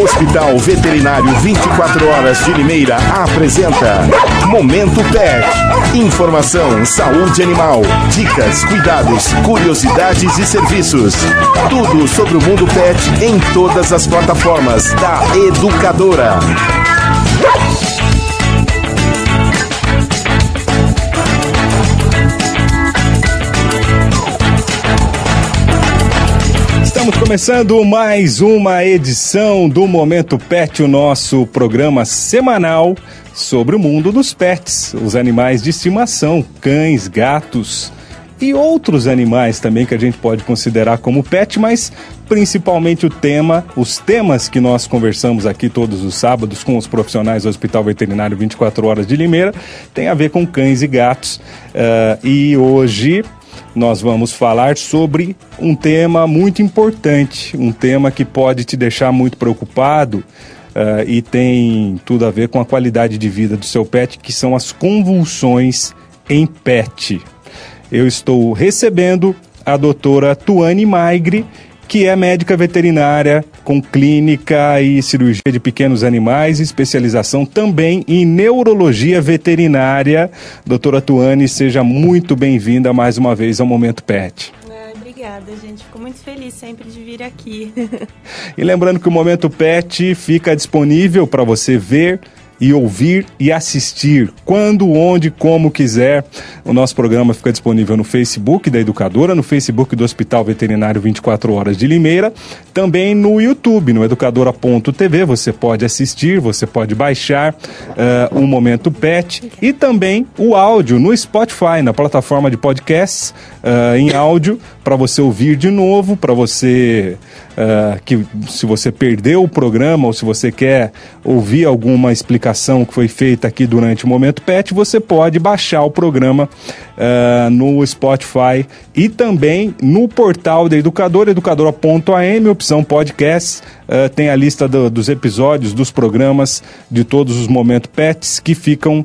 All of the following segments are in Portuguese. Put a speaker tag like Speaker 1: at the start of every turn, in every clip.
Speaker 1: Hospital Veterinário 24 Horas de Limeira apresenta Momento Pet. Informação, saúde animal, dicas, cuidados, curiosidades e serviços. Tudo sobre o mundo pet em todas as plataformas da Educadora.
Speaker 2: Estamos começando mais uma edição do Momento Pet, o nosso programa semanal sobre o mundo dos pets, os animais de estimação, cães, gatos e outros animais também que a gente pode considerar como pet, mas principalmente o tema, os temas que nós conversamos aqui todos os sábados com os profissionais do Hospital Veterinário 24 Horas de Limeira, tem a ver com cães e gatos. Uh, e hoje nós vamos falar sobre um tema muito importante, um tema que pode te deixar muito preocupado uh, e tem tudo a ver com a qualidade de vida do seu pet, que são as convulsões em pet. Eu estou recebendo a doutora Tuane Maigre, que é médica veterinária com clínica e cirurgia de pequenos animais especialização também em neurologia veterinária. Doutora Tuane, seja muito bem-vinda mais uma vez ao Momento Pet.
Speaker 3: Obrigada, gente. Fico muito feliz sempre de vir aqui.
Speaker 2: e lembrando que o Momento Pet fica disponível para você ver e ouvir e assistir quando, onde, como quiser. O nosso programa fica disponível no Facebook da Educadora, no Facebook do Hospital Veterinário 24 Horas de Limeira, também no YouTube, no educadora.tv. Você pode assistir, você pode baixar uh, um Momento Pet e também o áudio no Spotify, na plataforma de podcasts uh, em áudio, para você ouvir de novo, para você uh, que se você perdeu o programa ou se você quer ouvir alguma explicação que foi feita aqui durante o Momento Pet, você pode baixar o programa uh, no Spotify e também no portal da Educadora, educadora.am, opção podcast. Uh, tem a lista do, dos episódios, dos programas de todos os Momentos Pets que ficam,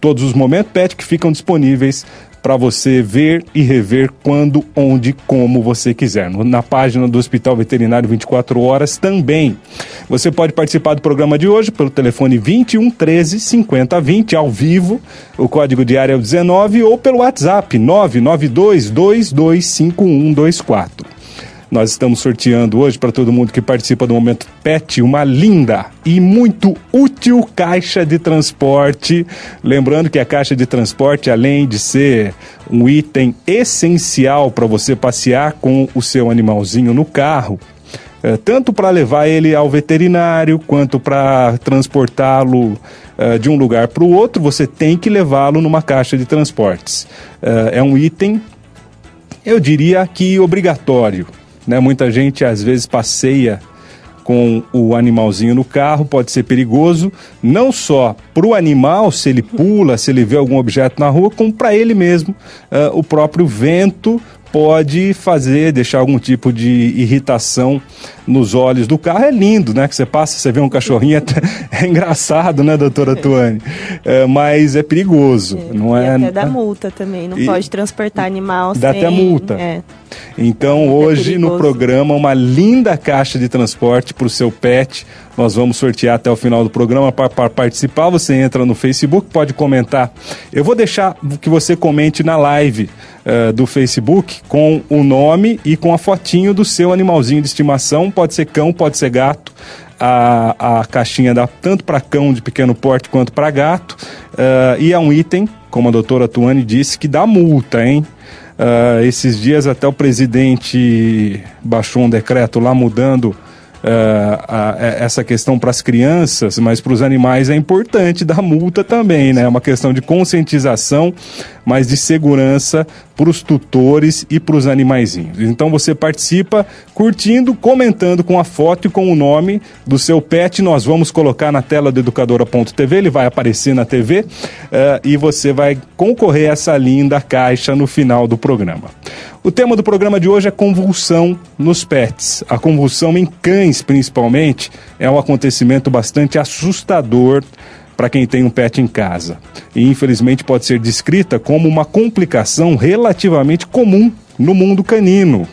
Speaker 2: todos os Momentos Pet que ficam disponíveis para você ver e rever quando, onde, como você quiser. Na página do Hospital Veterinário 24 Horas também. Você pode participar do programa de hoje pelo telefone 21 13 50 20 ao vivo, o código de área é o 19 ou pelo WhatsApp 992 225124. Nós estamos sorteando hoje para todo mundo que participa do Momento Pet uma linda e muito útil caixa de transporte. Lembrando que a caixa de transporte, além de ser um item essencial para você passear com o seu animalzinho no carro, é, tanto para levar ele ao veterinário quanto para transportá-lo é, de um lugar para o outro, você tem que levá-lo numa caixa de transportes. É, é um item, eu diria que obrigatório. Né? Muita gente às vezes passeia com o animalzinho no carro, pode ser perigoso, não só para o animal, se ele pula, se ele vê algum objeto na rua, como para ele mesmo. Uh, o próprio vento pode fazer, deixar algum tipo de irritação nos olhos do carro. É lindo, né? Que você passa, você vê um cachorrinho, é, é engraçado, né, doutora Tuane? É, mas é perigoso, é, não é?
Speaker 3: até dá multa também, não e, pode transportar animal
Speaker 2: dá sem... até multa. É. Então, é hoje no programa, uma linda caixa de transporte para o seu pet. Nós vamos sortear até o final do programa para participar. Você entra no Facebook, pode comentar. Eu vou deixar que você comente na live uh, do Facebook com o nome e com a fotinho do seu animalzinho de estimação. Pode ser cão, pode ser gato. A, a caixinha dá tanto para cão de pequeno porte quanto para gato. Uh, e é um item, como a doutora Tuane disse, que dá multa, hein? Uh, esses dias até o presidente baixou um decreto lá mudando Uh, a, essa questão para as crianças, mas para os animais é importante dar multa também, né? É uma questão de conscientização, mas de segurança para os tutores e para os animaizinhos. Então você participa curtindo, comentando com a foto e com o nome do seu pet. Nós vamos colocar na tela do educadora.tv, ele vai aparecer na TV uh, e você vai concorrer a essa linda caixa no final do programa. O tema do programa de hoje é convulsão nos pets. A convulsão em cães, principalmente, é um acontecimento bastante assustador para quem tem um pet em casa. E infelizmente pode ser descrita como uma complicação relativamente comum no mundo canino,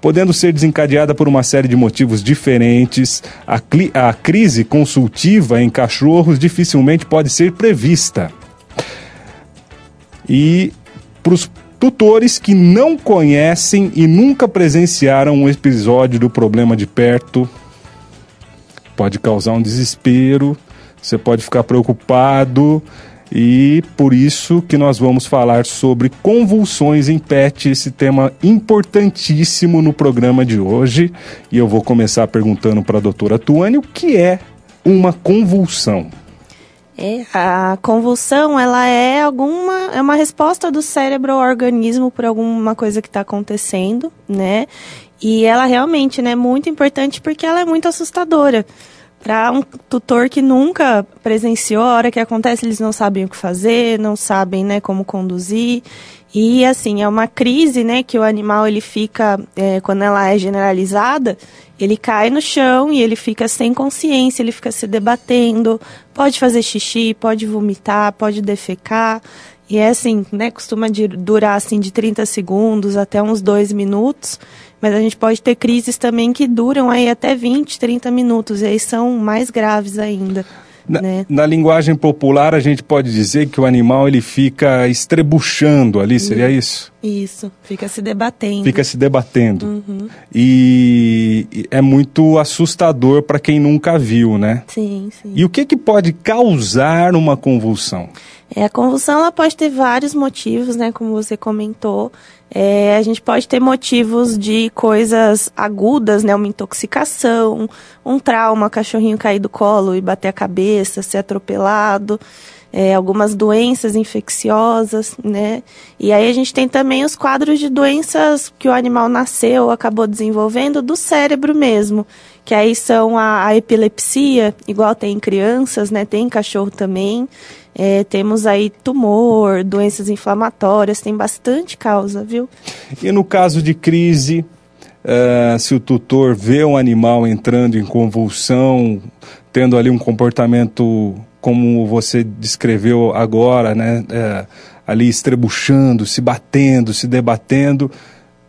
Speaker 2: podendo ser desencadeada por uma série de motivos diferentes. A, a crise consultiva em cachorros dificilmente pode ser prevista. E para os tutores que não conhecem e nunca presenciaram um episódio do problema de perto, pode causar um desespero, você pode ficar preocupado e por isso que nós vamos falar sobre convulsões em pet, esse tema importantíssimo no programa de hoje. E eu vou começar perguntando para a doutora Tuane o que é uma convulsão.
Speaker 3: É, a convulsão, ela é alguma, é uma resposta do cérebro ao organismo por alguma coisa que está acontecendo, né? E ela realmente, né, é muito importante porque ela é muito assustadora. Para um tutor que nunca presenciou, a hora que acontece, eles não sabem o que fazer, não sabem, né, como conduzir. E, assim, é uma crise, né, que o animal, ele fica, é, quando ela é generalizada, ele cai no chão e ele fica sem consciência, ele fica se debatendo, pode fazer xixi, pode vomitar, pode defecar. E é assim, né, costuma durar, assim, de 30 segundos até uns 2 minutos. Mas a gente pode ter crises também que duram aí até 20, 30 minutos, e aí são mais graves ainda.
Speaker 2: Na,
Speaker 3: né?
Speaker 2: na, linguagem popular, a gente pode dizer que o animal ele fica estrebuchando ali, seria isso?
Speaker 3: Isso, fica se debatendo.
Speaker 2: Fica se debatendo.
Speaker 3: Uhum.
Speaker 2: E é muito assustador para quem nunca viu, né?
Speaker 3: Sim, sim.
Speaker 2: E o que, que pode causar uma convulsão?
Speaker 3: É, a convulsão ela pode ter vários motivos, né? Como você comentou. É, a gente pode ter motivos de coisas agudas, né? Uma intoxicação, um trauma, cachorrinho cair do colo e bater a cabeça, ser atropelado, é, algumas doenças infecciosas, né? E aí a gente tem também os quadros de doenças que o animal nasceu, acabou desenvolvendo do cérebro mesmo, que aí são a, a epilepsia, igual tem em crianças, né? Tem em cachorro também. É, temos aí tumor, doenças inflamatórias, tem bastante causa, viu?
Speaker 2: E no caso de crise, uh, se o tutor vê um animal entrando em convulsão, tendo ali um comportamento como você descreveu agora, né? Uh, ali estrebuchando, se batendo, se debatendo,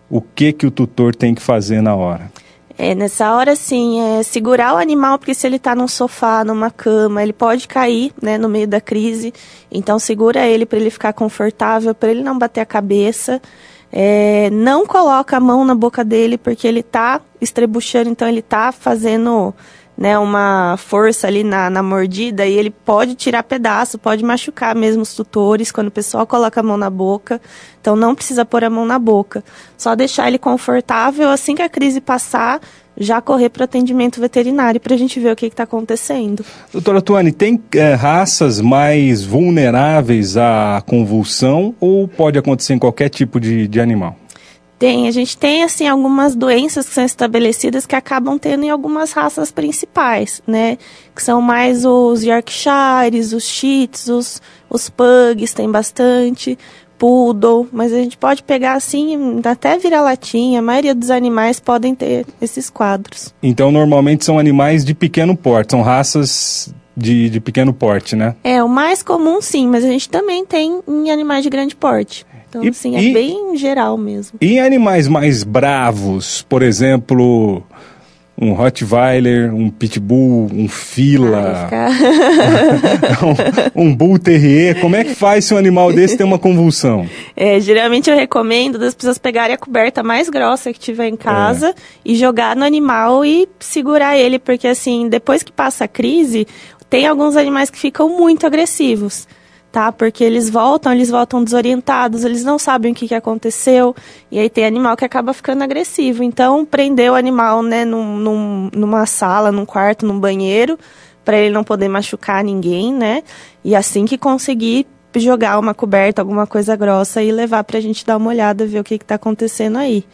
Speaker 2: o que que o tutor tem que fazer na hora?
Speaker 3: É, nessa hora, sim, é segurar o animal, porque se ele está num sofá, numa cama, ele pode cair, né, no meio da crise. Então, segura ele para ele ficar confortável, para ele não bater a cabeça. É, não coloca a mão na boca dele, porque ele está estrebuchando, então ele está fazendo né, uma força ali na, na mordida e ele pode tirar pedaço, pode machucar mesmo os tutores quando o pessoal coloca a mão na boca. Então não precisa pôr a mão na boca. Só deixar ele confortável, assim que a crise passar, já correr para o atendimento veterinário para a gente ver o que está acontecendo.
Speaker 2: Doutora Tuane, tem é, raças mais vulneráveis à convulsão ou pode acontecer em qualquer tipo de, de animal?
Speaker 3: Tem, a gente tem assim algumas doenças que são estabelecidas que acabam tendo em algumas raças principais, né? Que são mais os Yorkshires, os Shih os, os Pugs, tem bastante, Poodle, mas a gente pode pegar assim, até vira-latinha, a maioria dos animais podem ter esses quadros.
Speaker 2: Então, normalmente são animais de pequeno porte, são raças de, de pequeno porte, né?
Speaker 3: É, o mais comum sim, mas a gente também tem em animais de grande porte. Então, e, assim, é e, bem geral mesmo.
Speaker 2: E animais mais bravos, por exemplo, um Rottweiler, um Pitbull, um Fila, um, um Bull Terrier, como é que faz se um animal desse tem uma convulsão?
Speaker 3: É, geralmente eu recomendo das pessoas pegarem a coberta mais grossa que tiver em casa é. e jogar no animal e segurar ele, porque assim, depois que passa a crise, tem alguns animais que ficam muito agressivos tá? Porque eles voltam, eles voltam desorientados, eles não sabem o que, que aconteceu, e aí tem animal que acaba ficando agressivo. Então, prender o animal, né, num, num, numa sala, num quarto, num banheiro, para ele não poder machucar ninguém, né? E assim que conseguir jogar uma coberta, alguma coisa grossa e levar para a gente dar uma olhada, ver o que está acontecendo aí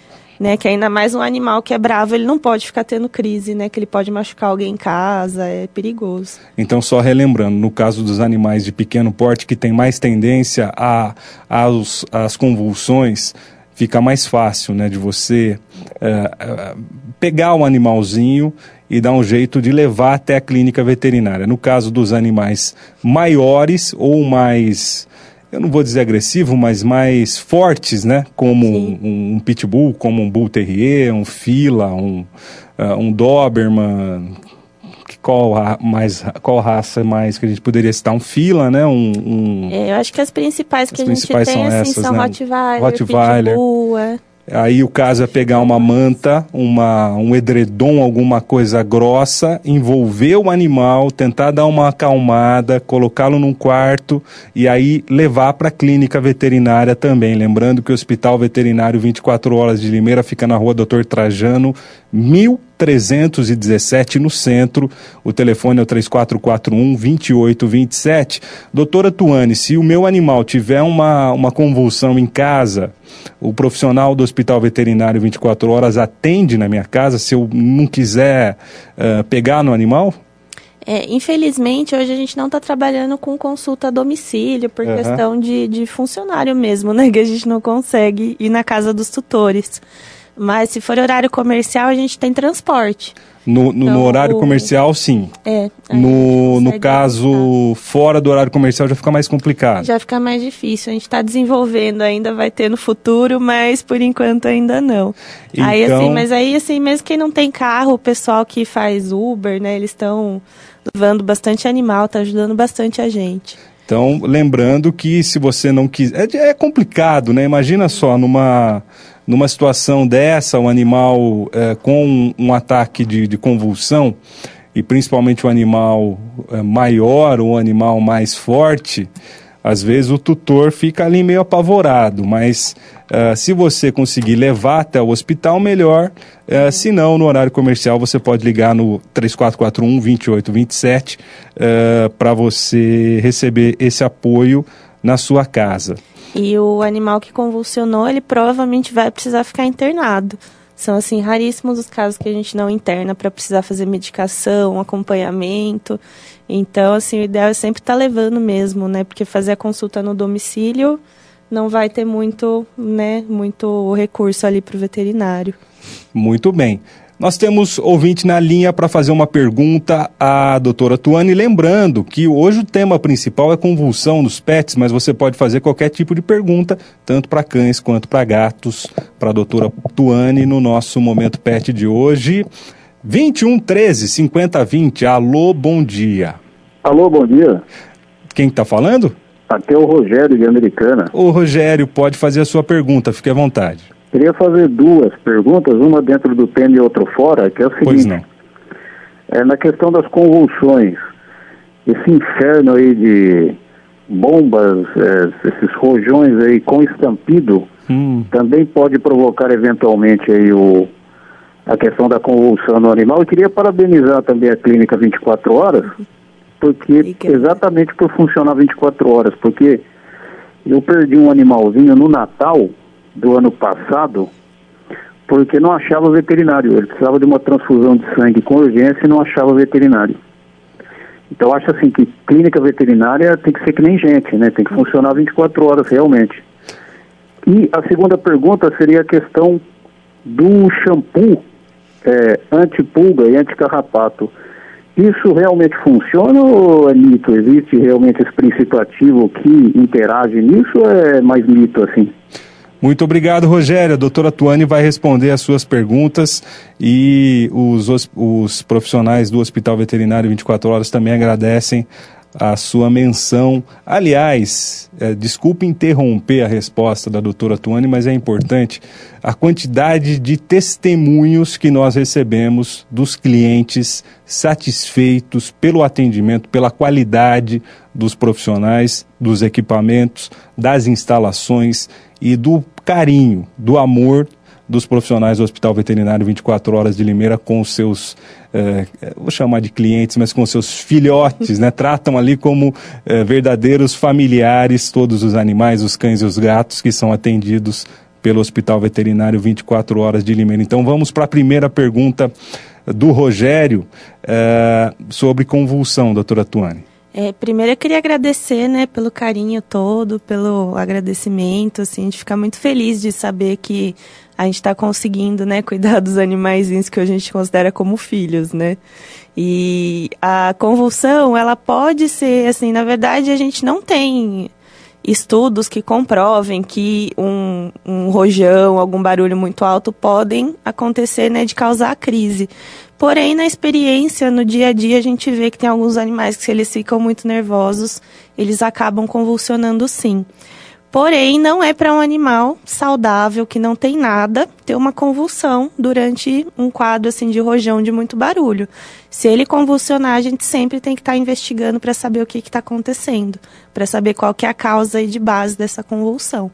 Speaker 3: né? Que ainda mais um animal que é bravo, ele não pode ficar tendo crise, né? Que ele pode machucar alguém em casa, é perigoso.
Speaker 2: Então, só relembrando, no caso dos animais de pequeno porte que tem mais tendência a, aos, às convulsões, fica mais fácil, né? De você é, é, pegar um animalzinho e dá um jeito de levar até a clínica veterinária. No caso dos animais maiores ou mais eu não vou dizer agressivo, mas mais fortes, né? Como um, um, pitbull, como um bull terrier, um fila, um, uh, um doberman. Qual, mais, qual raça mais que a gente poderia citar? Um fila, né? Um, um...
Speaker 3: É, eu acho que as principais que as a gente tem são, assim, essas, são né? Rottweiler,
Speaker 2: Rottweiler,
Speaker 3: Pitbull, é.
Speaker 2: Aí o caso é pegar uma manta, uma, um edredom, alguma coisa grossa, envolver o animal, tentar dar uma acalmada, colocá-lo num quarto e aí levar para a clínica veterinária também. Lembrando que o Hospital Veterinário 24 Horas de Limeira fica na rua Doutor Trajano, 1317 no centro. O telefone é o 3441 2827. Doutora Tuane, se o meu animal tiver uma, uma convulsão em casa, o profissional do Hospital Veterinário 24 horas atende na minha casa se eu não quiser uh, pegar no animal?
Speaker 3: É, infelizmente, hoje a gente não está trabalhando com consulta a domicílio, por uhum. questão de, de funcionário mesmo, né? Que a gente não consegue ir na casa dos tutores. Mas se for horário comercial, a gente tem transporte.
Speaker 2: No, no, então, no horário o... comercial, sim.
Speaker 3: É.
Speaker 2: No, no caso, fora do horário comercial, já fica mais complicado.
Speaker 3: Já fica mais difícil. A gente está desenvolvendo ainda, vai ter no futuro, mas por enquanto ainda não. Então... Aí, assim, então- mas aí, assim, mesmo quem não tem carro, o pessoal que faz Uber, né, eles estão levando bastante animal, tá ajudando bastante a gente.
Speaker 2: Então, lembrando que se você não quiser. É, é complicado, né? Imagina só, numa numa situação dessa, o animal é, com um, um ataque de, de, convulsão, e principalmente o animal é, maior ou um animal mais forte, às vezes o tutor fica ali meio apavorado, mas uh, se você conseguir levar até o hospital, melhor. Uh, se não, no horário comercial, você pode ligar no 3441-2827 uh, para você receber esse apoio na sua casa.
Speaker 3: E o animal que convulsionou, ele provavelmente vai precisar ficar internado. São, assim, raríssimos os casos que a gente não interna para precisar fazer medicação, acompanhamento. Então, assim, o ideal é sempre estar tá levando mesmo, né? Porque fazer a consulta no domicílio não vai ter muito, né, muito recurso ali para o veterinário.
Speaker 2: Muito bem. Nós temos ouvinte na linha para fazer uma pergunta à doutora Tuane. Lembrando que hoje o tema principal é convulsão nos pets, mas você pode fazer qualquer tipo de pergunta, tanto para cães quanto para gatos, para a doutora Tuane no nosso Momento Pet de hoje. 21 13 50 20. Alô, bom dia.
Speaker 4: Alô, bom dia.
Speaker 2: Quem está falando?
Speaker 4: Aqui é o Rogério de Americana.
Speaker 2: O Rogério pode fazer a sua pergunta, fique à vontade.
Speaker 4: Queria fazer duas perguntas, uma dentro do tema e outra fora, que é o seguinte.
Speaker 2: Pois não.
Speaker 4: É, na questão das convulsões, esse inferno aí de bombas, é, esses rojões aí com estampido, hum. também pode provocar eventualmente aí o, a questão da convulsão no animal. Eu queria parabenizar também a clínica 24 horas, porque exatamente por funcionar 24 horas, porque eu perdi um animalzinho no Natal do ano passado porque não achava veterinário. Ele precisava de uma transfusão de sangue com urgência e não achava veterinário. Então acho assim que clínica veterinária tem que ser que nem gente, né? Tem que funcionar 24 horas realmente. E a segunda pergunta seria a questão do shampoo é, anti-pulga e anti-carrapato. Isso realmente funciona ou é mito? Existe realmente esse princípio ativo que interage nisso ou é mais mito assim?
Speaker 2: Muito obrigado, Rogério. A doutora Tuane vai responder as suas perguntas e os, os profissionais do Hospital Veterinário 24 Horas também agradecem a sua menção. Aliás, é, desculpe interromper a resposta da doutora Tuane, mas é importante a quantidade de testemunhos que nós recebemos dos clientes satisfeitos pelo atendimento, pela qualidade dos profissionais, dos equipamentos, das instalações e do carinho, do amor dos profissionais do Hospital Veterinário 24 Horas de Limeira com os seus, eh, vou chamar de clientes, mas com seus filhotes, né? Tratam ali como eh, verdadeiros familiares todos os animais, os cães e os gatos que são atendidos pelo Hospital Veterinário 24 Horas de Limeira. Então vamos para a primeira pergunta do Rogério eh, sobre convulsão, doutora Tuane.
Speaker 3: É, primeiro eu queria agradecer, né, pelo carinho todo, pelo agradecimento, assim, a gente fica muito feliz de saber que a gente está conseguindo, né, cuidar dos animaizinhos que a gente considera como filhos, né. E a convulsão, ela pode ser, assim, na verdade a gente não tem estudos que comprovem que um, um rojão, algum barulho muito alto podem acontecer, né, de causar crise. Porém, na experiência, no dia a dia, a gente vê que tem alguns animais que, se eles ficam muito nervosos, eles acabam convulsionando sim. Porém, não é para um animal saudável, que não tem nada, ter uma convulsão durante um quadro assim de rojão de muito barulho. Se ele convulsionar, a gente sempre tem que estar tá investigando para saber o que está acontecendo, para saber qual que é a causa de base dessa convulsão.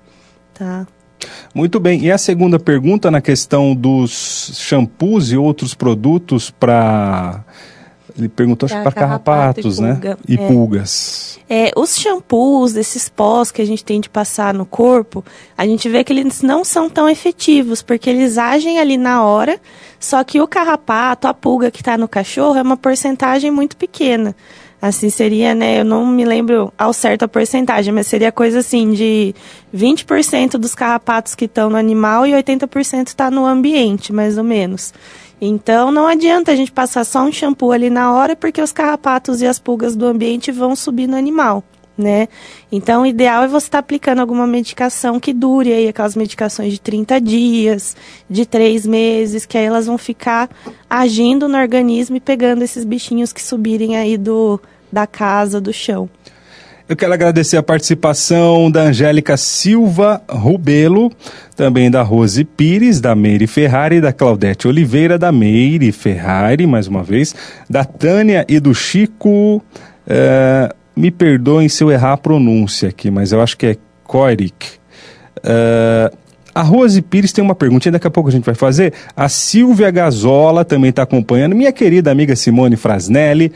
Speaker 3: Tá?
Speaker 2: Muito bem. E a segunda pergunta na questão dos shampoos e outros produtos para ele perguntou para carrapatos, né? E é. pulgas.
Speaker 3: É, os shampoos, esses pós que a gente tem de passar no corpo, a gente vê que eles não são tão efetivos, porque eles agem ali na hora, só que o carrapato, a pulga que está no cachorro, é uma porcentagem muito pequena. Assim seria, né? Eu não me lembro ao certo a porcentagem, mas seria coisa assim de 20% dos carrapatos que estão no animal e 80% está no ambiente, mais ou menos. Então não adianta a gente passar só um shampoo ali na hora, porque os carrapatos e as pulgas do ambiente vão subir no animal. Né? Então, o ideal é você estar tá aplicando alguma medicação que dure aí, aquelas medicações de 30 dias, de 3 meses, que aí elas vão ficar agindo no organismo e pegando esses bichinhos que subirem aí do, da casa, do chão.
Speaker 2: Eu quero agradecer a participação da Angélica Silva Rubelo, também da Rose Pires, da Meire Ferrari, da Claudete Oliveira, da Meire Ferrari, mais uma vez, da Tânia e do Chico. Uh, me perdoem se eu errar a pronúncia aqui, mas eu acho que é Koirik. Uh, a Rose Pires tem uma perguntinha, daqui a pouco a gente vai fazer. A Silvia Gazola também está acompanhando. Minha querida amiga Simone Frasnelli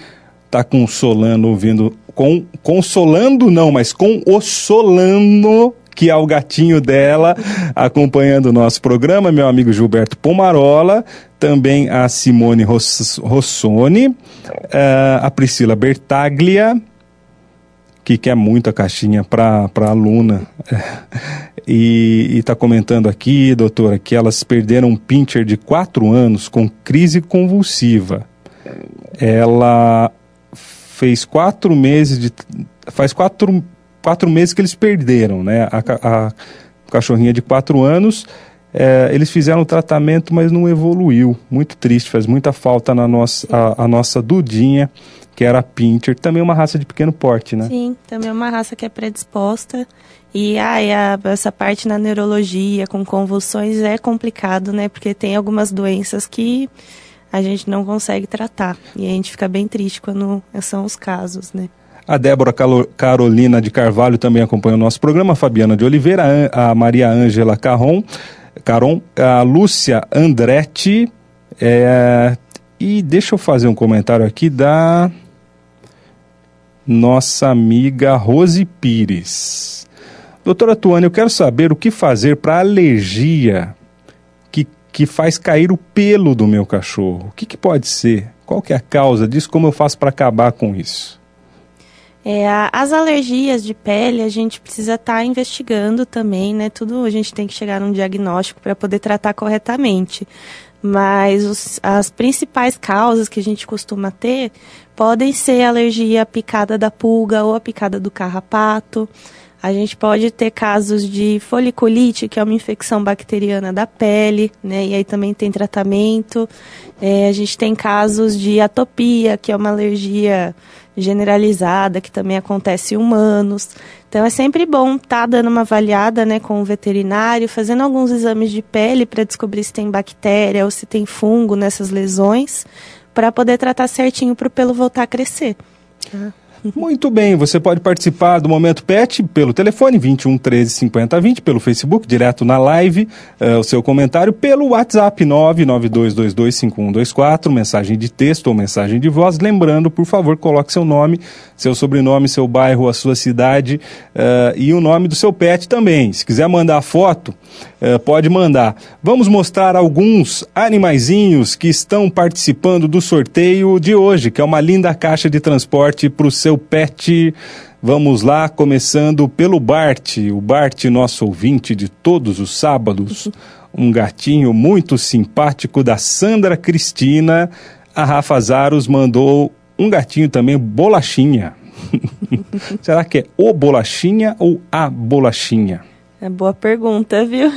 Speaker 2: está consolando, ouvindo. Com, consolando não, mas com o Solano que é o gatinho dela, acompanhando o nosso programa, meu amigo Gilberto Pomarola, também a Simone Rossoni, uh, a Priscila Bertaglia, que quer muito a caixinha para a aluna. e está comentando aqui, doutora, que elas perderam um pincher de 4 anos com crise convulsiva. Ela fez quatro meses de. Faz quatro, quatro meses que eles perderam, né? A, a cachorrinha de quatro anos. É, eles fizeram o tratamento, mas não evoluiu. Muito triste, faz muita falta na nossa, a, a nossa Dudinha que era a Pinter, também uma raça de pequeno porte, né?
Speaker 3: Sim, também é uma raça que é predisposta. E ai, a, essa parte na neurologia, com convulsões, é complicado, né? Porque tem algumas doenças que a gente não consegue tratar. E a gente fica bem triste quando são os casos, né?
Speaker 2: A Débora Carolina de Carvalho também acompanha o nosso programa, a Fabiana de Oliveira, a Maria Ângela Carron, Caron, a Lúcia Andretti, é, e deixa eu fazer um comentário aqui da nossa amiga Rose Pires. Doutora Tuane, eu quero saber o que fazer para alergia que, que faz cair o pelo do meu cachorro. O que, que pode ser? Qual que é a causa disso? Como eu faço para acabar com isso?
Speaker 3: É, as alergias de pele a gente precisa estar tá investigando também, né? Tudo a gente tem que chegar num diagnóstico para poder tratar corretamente. Mas os, as principais causas que a gente costuma ter podem ser alergia à picada da pulga ou a picada do carrapato. A gente pode ter casos de foliculite, que é uma infecção bacteriana da pele, né? E aí também tem tratamento. É, a gente tem casos de atopia, que é uma alergia generalizada, que também acontece em humanos. Então é sempre bom estar tá dando uma avaliada né, com o veterinário, fazendo alguns exames de pele para descobrir se tem bactéria ou se tem fungo nessas lesões, para poder tratar certinho para o pelo voltar a crescer.
Speaker 2: Muito bem, você pode participar do Momento Pet pelo telefone 21 13 50 20, pelo Facebook, direto na live, uh, o seu comentário, pelo WhatsApp 992225124, mensagem de texto ou mensagem de voz. Lembrando, por favor, coloque seu nome, seu sobrenome, seu bairro, a sua cidade uh, e o nome do seu pet também. Se quiser mandar foto, uh, pode mandar. Vamos mostrar alguns animaizinhos que estão participando do sorteio de hoje, que é uma linda caixa de transporte para o seu pet. Vamos lá, começando pelo Bart. O Bart, nosso ouvinte de todos os sábados. Um gatinho muito simpático da Sandra Cristina. A Rafa Zaros mandou um gatinho também, bolachinha. Será que é o bolachinha ou a bolachinha?
Speaker 3: É boa pergunta, viu? uh,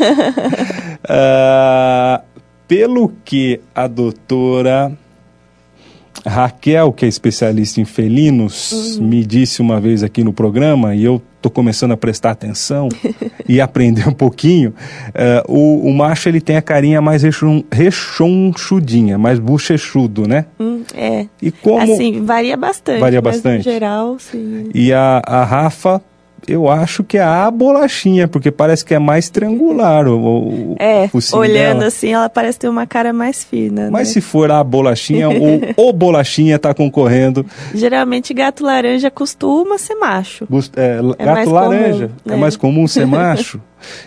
Speaker 2: pelo que a doutora Raquel, que é especialista em felinos, uhum. me disse uma vez aqui no programa, e eu estou começando a prestar atenção e aprender um pouquinho, uh, o, o, macho ele tem a carinha mais rechon, rechonchudinha, mais bochechudo, né?
Speaker 3: Hum, é.
Speaker 2: E como...
Speaker 3: Assim, varia bastante.
Speaker 2: Varia bastante.
Speaker 3: em geral, sim.
Speaker 2: E a, a Rafa eu acho que é a bolachinha, porque parece que é mais triangular o, o
Speaker 3: É, olhando dela. assim, ela parece ter uma cara mais fina.
Speaker 2: Mas
Speaker 3: né?
Speaker 2: se for a bolachinha, o, o bolachinha está concorrendo.
Speaker 3: Geralmente gato laranja costuma ser macho.
Speaker 2: É, é gato laranja comum, é mais comum ser macho.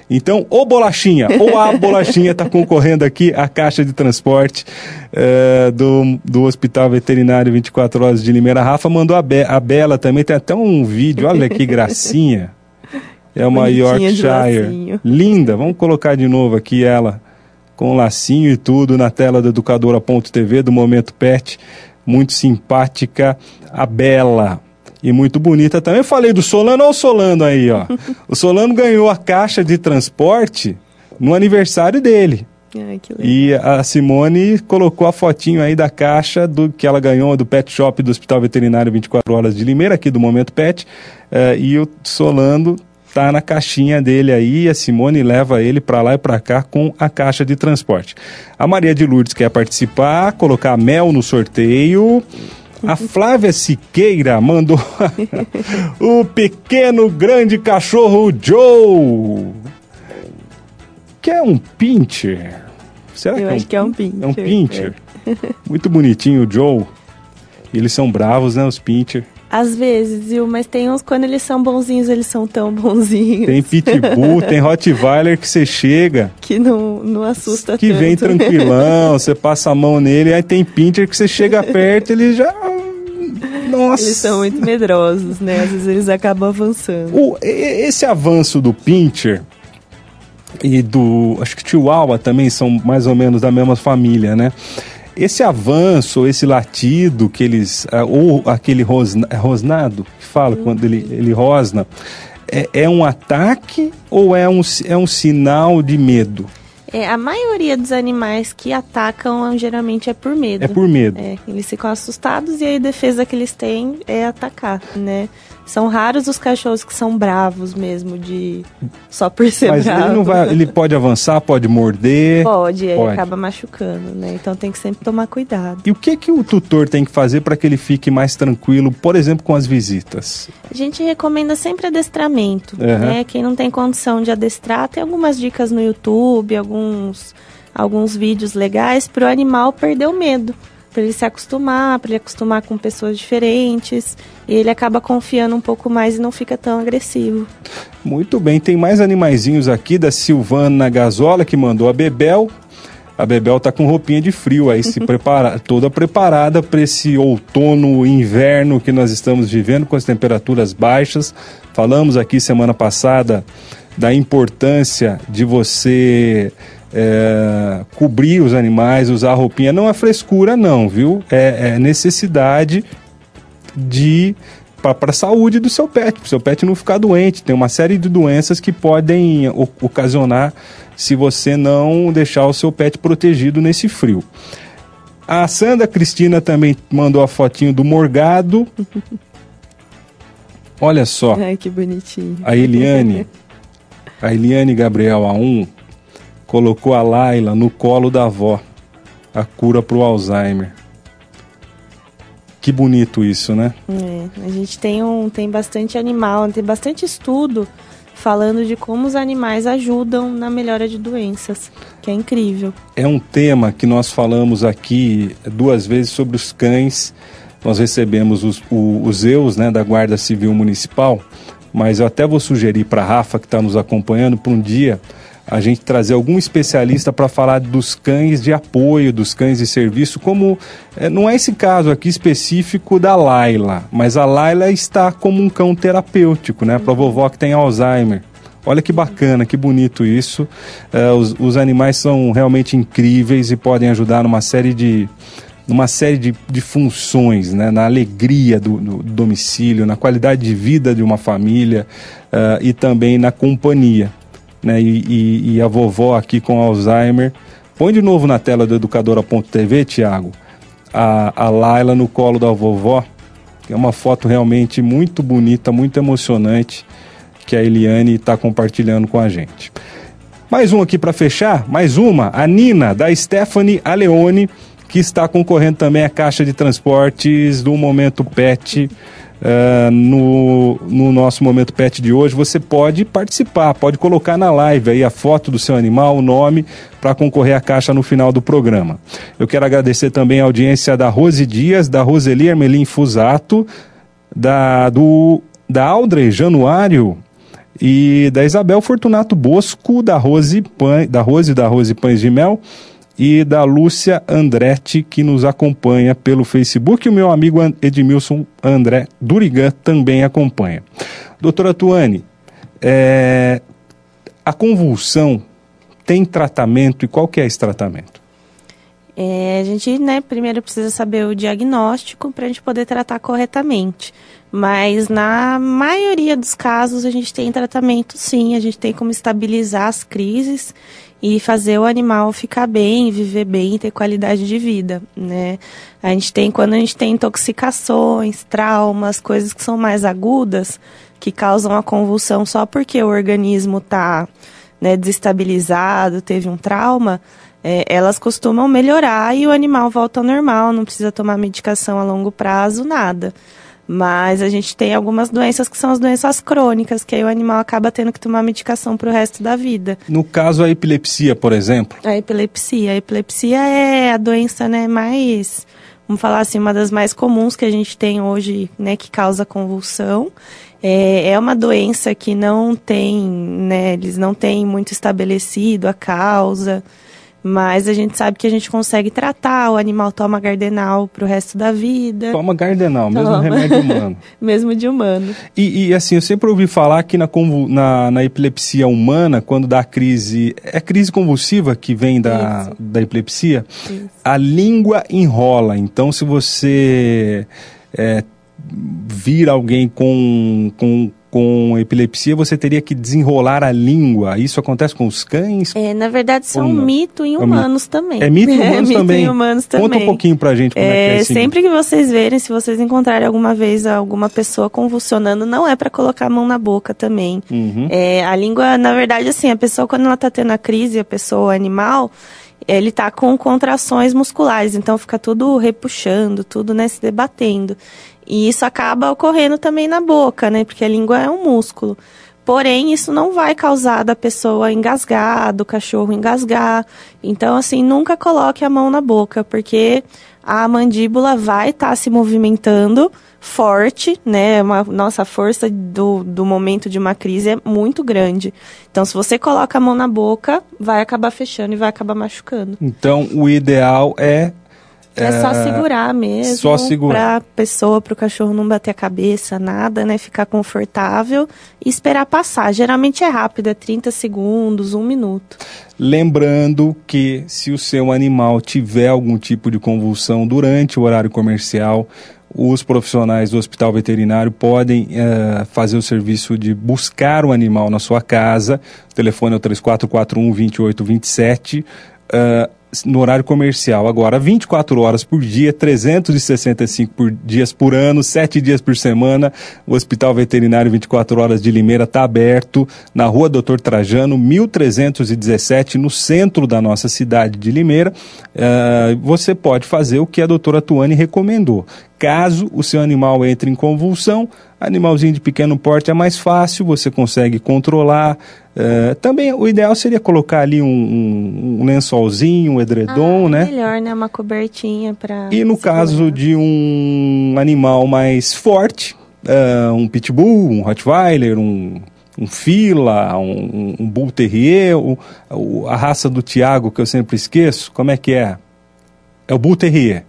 Speaker 2: Então, o Bolachinha, ou a Bolachinha está concorrendo aqui à caixa de transporte é, do, do Hospital Veterinário 24 Horas de Limeira. A Rafa mandou a, Be a Bela também, tem até um vídeo, olha que gracinha. É uma Bonitinha Yorkshire. Linda, vamos colocar de novo aqui ela com lacinho e tudo na tela do educadora.tv do Momento Pet. Muito simpática, a Bela e muito bonita também. Eu falei do Solano, olha o Solano aí, ó. o Solano ganhou a caixa de transporte no aniversário dele.
Speaker 3: Ai,
Speaker 2: e a Simone colocou a fotinho aí da caixa do que ela ganhou do Pet Shop do Hospital Veterinário 24 Horas de Limeira, aqui do Momento Pet. Uh, e o Solano tá na caixinha dele aí, a Simone leva ele para lá e para cá com a caixa de transporte. A Maria de Lourdes quer participar, colocar mel no sorteio. A Flávia Siqueira mandou o pequeno grande cachorro Joe, que é um pincher.
Speaker 3: Será Eu
Speaker 2: que é
Speaker 3: acho
Speaker 2: um,
Speaker 3: que é um pincher.
Speaker 2: É um pincher. É. Muito bonitinho o Joe. Eles são bravos, né, os pincher.
Speaker 3: Às vezes, viu? Mas tem uns quando eles são bonzinhos, eles são tão bonzinhos.
Speaker 2: Tem pitbull, tem rottweiler que você chega...
Speaker 3: Que não, não assusta
Speaker 2: que tanto. Que vem tranquilão, você passa a mão nele, aí tem pincher que você chega perto, ele já... Nossa!
Speaker 3: Eles são muito medrosos, né? Às vezes eles acabam avançando.
Speaker 2: O, esse avanço do pincher e do... Acho que Chihuahua também são mais ou menos da mesma família, né? Esse avanço, esse latido que eles. Ah, ou aquele rosna, é rosnado, que fala uhum. quando ele, ele rosna, é, é um ataque ou é um, é um sinal de medo?
Speaker 3: É, a maioria dos animais que atacam geralmente é por medo.
Speaker 2: É por medo.
Speaker 3: É, eles ficam assustados e a defesa que eles têm é atacar, né? São raros os cachorros que são bravos mesmo, de só por ser
Speaker 2: Mas
Speaker 3: bravo.
Speaker 2: Ele, não vai, ele pode avançar, pode morder.
Speaker 3: Pode, ele pode. acaba machucando, né? Então tem que sempre tomar cuidado.
Speaker 2: E o que, que o tutor tem que fazer para que ele fique mais tranquilo, por exemplo, com as visitas?
Speaker 3: A gente recomenda sempre adestramento. Uhum. Né? Quem não tem condição de adestrar, tem algumas dicas no YouTube, alguns, alguns vídeos legais para o animal perder o medo para ele se acostumar, para ele acostumar com pessoas diferentes, e ele acaba confiando um pouco mais e não fica tão agressivo.
Speaker 2: Muito bem, tem mais animaizinhos aqui da Silvana Gasola que mandou a Bebel. A Bebel tá com roupinha de frio aí, se prepara, toda preparada para esse outono, inverno que nós estamos vivendo com as temperaturas baixas. Falamos aqui semana passada da importância de você é, cobrir os animais, usar roupinha. Não é frescura, não, viu? É, é necessidade de para a saúde do seu pet, para o seu pet não ficar doente. Tem uma série de doenças que podem ocasionar se você não deixar o seu pet protegido nesse frio. A Sandra Cristina também mandou a fotinho do morgado. Olha só.
Speaker 3: Ai, que bonitinho.
Speaker 2: A Eliane, a Eliane Gabriel A1 colocou a Laila no colo da avó, a cura para o Alzheimer. Que bonito isso, né?
Speaker 3: É, a gente tem, um, tem bastante animal, tem bastante estudo falando de como os animais ajudam na melhora de doenças, que é incrível.
Speaker 2: É um tema que nós falamos aqui duas vezes sobre os cães. Nós recebemos os, os EUs né, da Guarda Civil Municipal, mas eu até vou sugerir para a Rafa, que está nos acompanhando, para um dia a gente trazer algum especialista para falar dos cães de apoio, dos cães de serviço, como é, não é esse caso aqui específico da Laila, mas a Laila está como um cão terapêutico, né? Para vovó que tem Alzheimer. Olha que bacana, que bonito isso. É, os, os animais são realmente incríveis e podem ajudar numa série de, numa série de, de funções, né? na alegria do, do, domicílio, na qualidade de vida de uma família uh, e também na companhia né? E, e, e, a vovó aqui com Alzheimer. Põe de novo na tela do educadora.tv, Tiago, a, a Laila no colo da vovó. É uma foto realmente muito bonita, muito emocionante que a Eliane está compartilhando com a gente. Mais um aqui para fechar, mais uma, a Nina, da Stephanie Aleone, que está concorrendo também à caixa de transportes do Momento Pet uh, no, no nosso Momento Pet de hoje, você pode participar, pode colocar na live aí a foto do seu animal, o nome, para concorrer à caixa no final do programa. Eu quero agradecer também a audiência da Rose Dias, da Roseli Armelin Fusato, da, do, da Audrey Januário, e da Isabel Fortunato Bosco, da Rose, Pan, da Rose da Rose Pães de Mel, e da Lúcia Andretti, que nos acompanha pelo Facebook. O meu amigo Edmilson André Durigan também acompanha. Doutora Tuane, é, a convulsão tem tratamento e qual que é esse tratamento?
Speaker 3: É, a gente, né, primeiro precisa saber o diagnóstico para a gente poder tratar corretamente. Mas na maioria dos casos a gente tem tratamento sim, a gente tem como estabilizar as crises e fazer o animal ficar bem, viver bem, ter qualidade de vida, né? A gente tem quando a gente tem intoxicações, traumas, coisas que são mais agudas, que causam a convulsão só porque o organismo está né, desestabilizado, teve um trauma, é, elas costumam melhorar e o animal volta ao normal, não precisa tomar medicação a longo prazo, nada. Mas a gente tem algumas doenças que são as doenças crônicas, que aí o animal acaba tendo que tomar medicação para o resto da vida.
Speaker 2: No caso, a epilepsia, por exemplo?
Speaker 3: A epilepsia. A epilepsia é a doença né, mais, vamos falar assim, uma das mais comuns que a gente tem hoje, né, que causa convulsão. É, é uma doença que não tem, né, eles não têm muito estabelecido a causa. Mas a gente sabe que a gente consegue tratar, o animal toma gardenal pro resto da vida.
Speaker 2: Toma gardenal, mesmo toma. remédio humano.
Speaker 3: mesmo de humano.
Speaker 2: E, e, assim, eu sempre ouvi falar que na, na, na, epilepsia humana, quando dá crise, é crise convulsiva que vem da, da epilepsia, Isso. a língua enrola. Então, se você é, vir alguém com, com com epilepsia você teria que desenrolar a língua. Isso acontece com os cães?
Speaker 3: É, na verdade, isso é um mito em é humanos é também.
Speaker 2: É mito em humanos, é, mito também.
Speaker 3: Em humanos também.
Speaker 2: Conta um pouquinho pra gente como é, é que é esse
Speaker 3: Sempre mito. que vocês verem, se vocês encontrarem alguma vez alguma pessoa convulsionando, não é para colocar a mão na boca também. Uhum. É, a língua, na verdade, assim, a pessoa quando ela tá tendo a crise, a pessoa, o animal, ele tá com contrações musculares, então fica tudo repuxando, tudo, né, se debatendo. E isso acaba ocorrendo também na boca, né? Porque a língua é um músculo. Porém, isso não vai causar da pessoa engasgar, do cachorro engasgar. Então, assim, nunca coloque a mão na boca, porque a mandíbula vai estar tá se movimentando forte, né? Uma, nossa força do, do momento de uma crise é muito grande. Então, se você coloca a mão na boca, vai acabar fechando e vai acabar machucando.
Speaker 2: Então, o ideal é
Speaker 3: é só segurar mesmo.
Speaker 2: Só segurar.
Speaker 3: Pra pessoa, pro cachorro não bater a cabeça, nada, né? Ficar confortável e esperar passar. Geralmente é rápido, é 30 segundos, um minuto.
Speaker 2: Lembrando que se o seu animal tiver algum tipo de convulsão durante o horário comercial, os profissionais do hospital veterinário podem uh, fazer o serviço de buscar o animal na sua casa. O telefone é o 3441 2827. Uh, no horário comercial. Agora, 24 horas por dia, 365 por dias por ano, 7 dias por semana. O Hospital Veterinário 24 Horas de Limeira está aberto na rua Doutor Trajano, 1317, no centro da nossa cidade de Limeira. Uh, você pode fazer o que a doutora Tuane recomendou. Caso o seu animal entre em convulsão, animalzinho de pequeno porte é mais fácil, você consegue controlar. Uh, também o ideal seria colocar ali um, um, um lençolzinho, um edredom,
Speaker 3: ah,
Speaker 2: né?
Speaker 3: Melhor, né? Uma cobertinha para.
Speaker 2: E no caso de um animal mais forte, uh, um pitbull, um rottweiler, um um fila, um, um bull terrier, o, o, a raça do Tiago que eu sempre esqueço, como é que é? É o bull terrier.